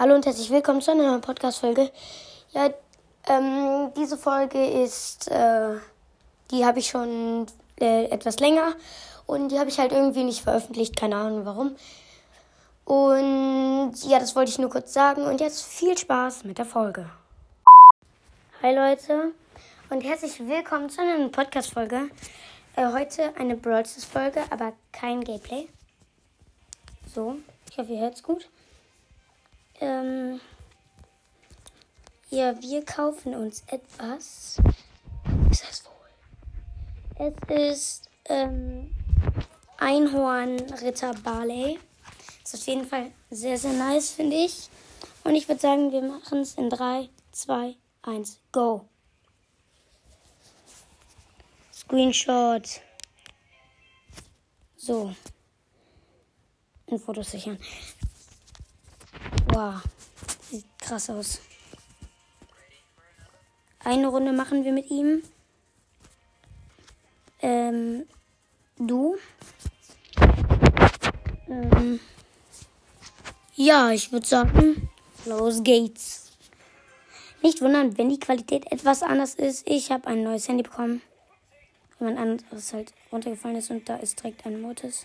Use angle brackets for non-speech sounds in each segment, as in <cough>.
Hallo und herzlich willkommen zu einer neuen Podcast-Folge. Ja, ähm, diese Folge ist, äh, die habe ich schon äh, etwas länger und die habe ich halt irgendwie nicht veröffentlicht, keine Ahnung warum. Und ja, das wollte ich nur kurz sagen und jetzt viel Spaß mit der Folge. Hi Leute und herzlich willkommen zu einer neuen Podcast-Folge. Äh, heute eine Brawl Folge, aber kein Gameplay. So, ich hoffe, ihr hört es gut. Ähm, ja, wir kaufen uns etwas. Was ist das wohl? Es ist ähm, Einhorn Ritter Barley. Ist auf jeden Fall sehr, sehr nice, finde ich. Und ich würde sagen, wir machen es in 3, 2, 1, go. Screenshot. So. In Fotos sichern. Wow, sieht krass aus. Eine Runde machen wir mit ihm. Ähm, du? Ähm, ja, ich würde sagen, los geht's. Nicht wundern, wenn die Qualität etwas anders ist. Ich habe ein neues Handy bekommen. Jemand anderes halt runtergefallen ist und da ist direkt ein Mortis.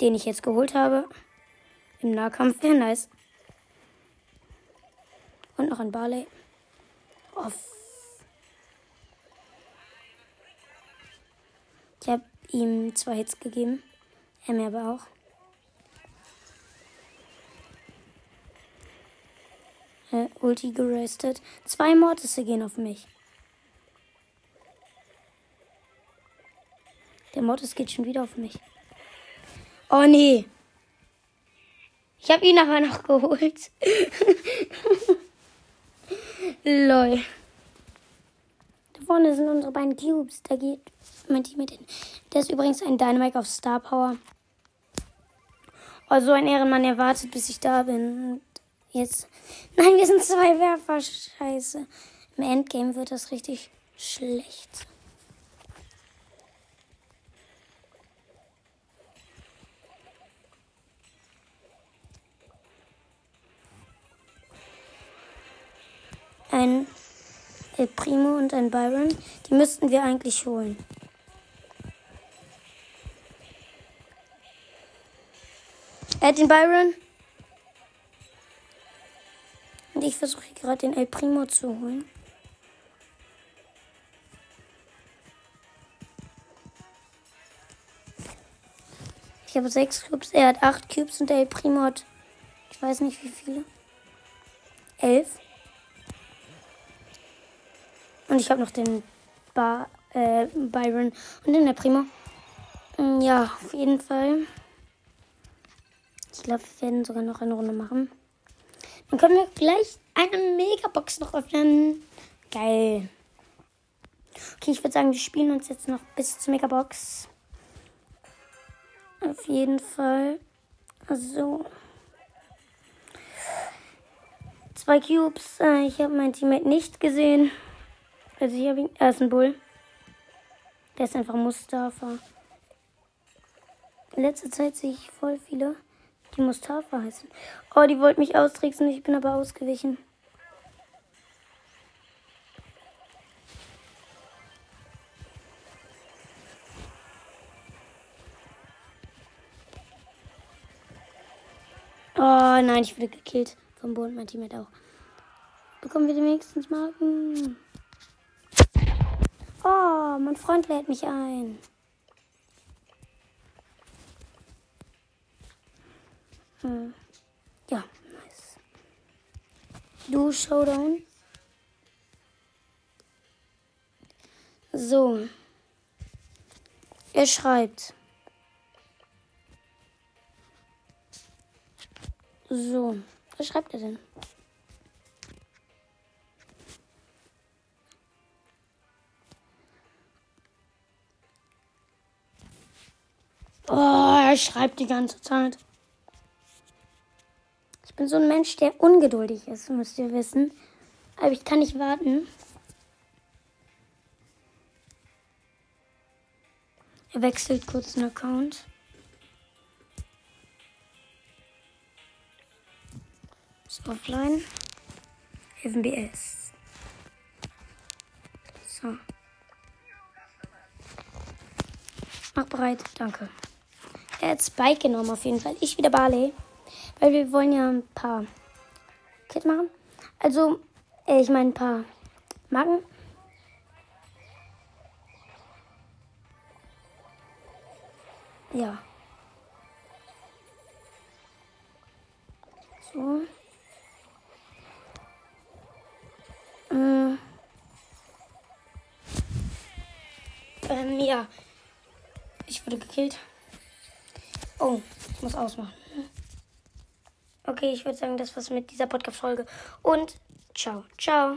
Den ich jetzt geholt habe. Im Nahkampf wäre nice. Und noch ein Barley. Off. Ich habe ihm zwei Hits gegeben. Er mir aber auch. Äh, Ulti gerestet. Zwei Mortisse gehen auf mich. Der Mortis geht schon wieder auf mich. Oh nee. Ich habe ihn aber noch geholt. <laughs> Lol. Da vorne sind unsere beiden Cubes. Da geht mein Team mit hin. Der ist übrigens ein Dynamite auf Star Power. Also ein Ehrenmann erwartet, bis ich da bin. Und jetzt. Nein, wir sind zwei Werfer. Scheiße. Im Endgame wird das richtig schlecht. Ein El Primo und ein Byron. Die müssten wir eigentlich holen. Er hat den Byron. Und ich versuche gerade den El Primo zu holen. Ich habe sechs Cubes, er hat acht Cubes und der El Primo hat, ich weiß nicht wie viele. Elf. Und ich habe noch den ba äh, Byron und den der Primo. Mm, ja, auf jeden Fall. Ich glaube, wir werden sogar noch eine Runde machen. Dann können wir gleich eine Megabox noch öffnen. Geil. Okay, ich würde sagen, wir spielen uns jetzt noch bis zur Megabox. Auf jeden Fall. So. Zwei Cubes. Äh, ich habe mein Teammate nicht gesehen. Also hier bin er ist ein Bull. Der ist einfach Mustafa. In letzter Zeit sehe ich voll viele, die Mustafa heißen. Oh, die wollten mich austricksen, ich bin aber ausgewichen. Oh nein, ich wurde gekillt vom Boden, mein Teammate auch. Bekommen wir wenigstens Marken? Oh, mein Freund lädt mich ein. Hm. Ja, nice. Du Showdown. So. Er schreibt. So. Was schreibt er denn? Oh, er schreibt die ganze Zeit. Ich bin so ein Mensch, der ungeduldig ist, müsst ihr wissen. Aber ich kann nicht warten. Er wechselt kurz den Account. So, offline. Helfen BS. So. Mach bereit. Danke. Er hat Spike genommen auf jeden Fall. Ich wieder Barley. Weil wir wollen ja ein paar Kit machen. Also, äh, ich meine ein paar Marken. Ja. So. Äh. Ähm, ja. Ich wurde gekillt. Oh, ich muss ausmachen. Okay, ich würde sagen, das war's mit dieser Podcast-Folge. Und ciao, ciao.